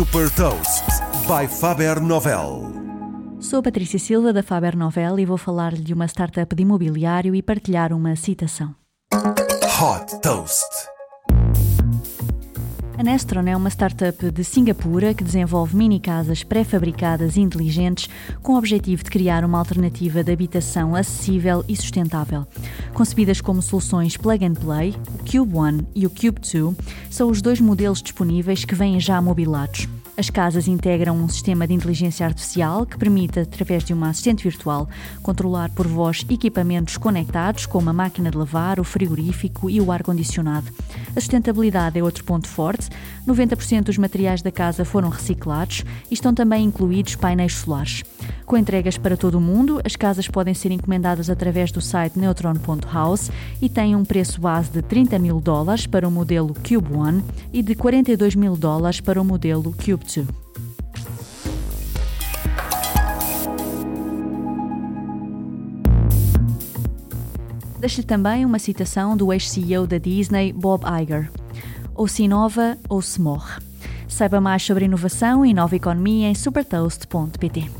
Super Toast by Faber Novel. Sou Patrícia Silva da Faber Novel e vou falar-lhe de uma startup de imobiliário e partilhar uma citação. Hot Toast. A Nestron é uma startup de Singapura que desenvolve mini casas pré-fabricadas e inteligentes com o objetivo de criar uma alternativa de habitação acessível e sustentável. Concebidas como soluções plug and play, o Cube One e o Cube 2 são os dois modelos disponíveis que vêm já mobilados. As casas integram um sistema de inteligência artificial que permite, através de uma assistente virtual, controlar por voz equipamentos conectados, como a máquina de lavar, o frigorífico e o ar-condicionado. A sustentabilidade é outro ponto forte. 90% dos materiais da casa foram reciclados e estão também incluídos painéis solares. Com entregas para todo o mundo, as casas podem ser encomendadas através do site neutron.house e têm um preço base de 30 mil dólares para o modelo Cube One e de 42 mil dólares para o modelo Cube 2. Deixo-lhe também uma citação do ex-CEO da Disney, Bob Iger. Ou se inova ou se morre. Saiba mais sobre inovação e nova economia em supertoast.pt.